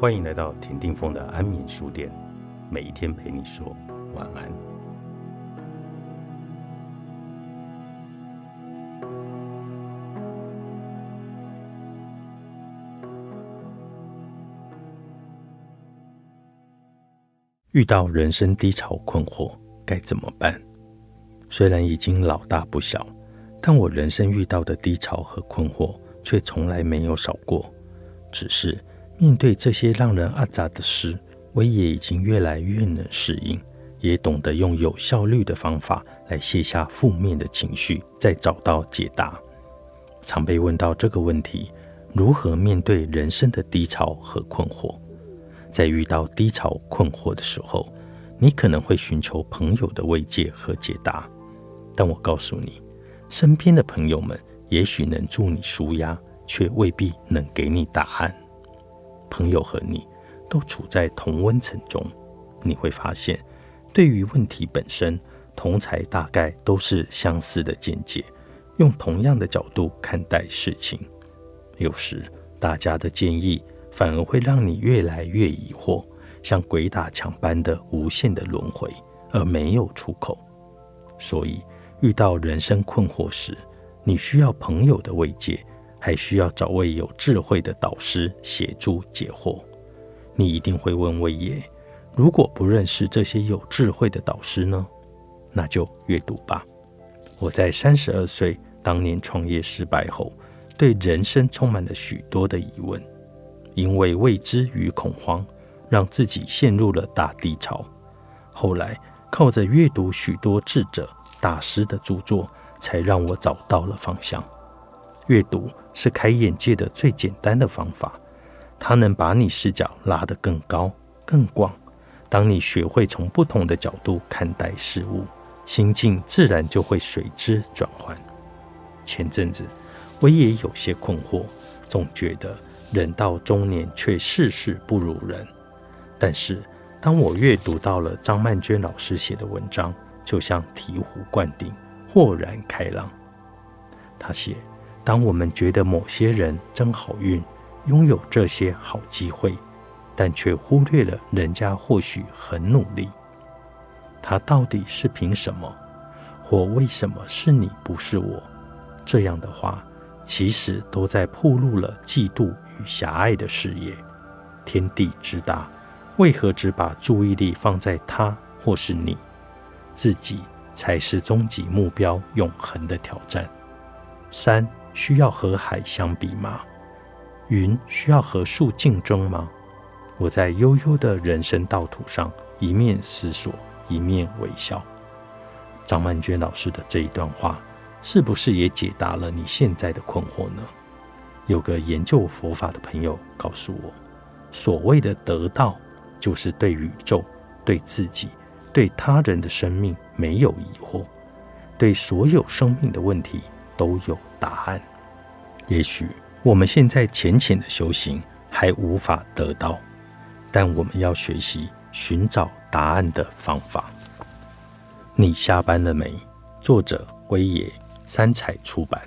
欢迎来到田定峰的安眠书店，每一天陪你说晚安。遇到人生低潮困惑该怎么办？虽然已经老大不小，但我人生遇到的低潮和困惑却从来没有少过，只是。面对这些让人阿杂的事，威爷已经越来越能适应，也懂得用有效率的方法来卸下负面的情绪，再找到解答。常被问到这个问题：如何面对人生的低潮和困惑？在遇到低潮困惑的时候，你可能会寻求朋友的慰藉和解答，但我告诉你，身边的朋友们也许能助你舒压，却未必能给你答案。朋友和你都处在同温层中，你会发现，对于问题本身，同才大概都是相似的见解，用同样的角度看待事情。有时，大家的建议反而会让你越来越疑惑，像鬼打墙般的无限的轮回，而没有出口。所以，遇到人生困惑时，你需要朋友的慰藉。还需要找位有智慧的导师协助解惑。你一定会问魏爷：如果不认识这些有智慧的导师呢？那就阅读吧。我在三十二岁当年创业失败后，对人生充满了许多的疑问，因为未知与恐慌，让自己陷入了大低潮。后来靠着阅读许多智者大师的著作，才让我找到了方向。阅读是开眼界的最简单的方法，它能把你视角拉得更高、更广。当你学会从不同的角度看待事物，心境自然就会随之转换。前阵子我也有些困惑，总觉得人到中年却事事不如人。但是当我阅读到了张曼娟老师写的文章，就像醍醐灌顶，豁然开朗。他写。当我们觉得某些人真好运，拥有这些好机会，但却忽略了人家或许很努力，他到底是凭什么，或为什么是你不是我？这样的话，其实都在暴露了嫉妒与狭隘的视野。天地之大，为何只把注意力放在他或是你？自己才是终极目标，永恒的挑战。三。需要和海相比吗？云需要和树竞争吗？我在悠悠的人生道途上，一面思索，一面微笑。张曼娟老师的这一段话，是不是也解答了你现在的困惑呢？有个研究佛法的朋友告诉我，所谓的得道，就是对宇宙、对自己、对他人的生命没有疑惑，对所有生命的问题。都有答案。也许我们现在浅浅的修行还无法得到，但我们要学习寻找答案的方法。你下班了没？作者：威野三彩出版。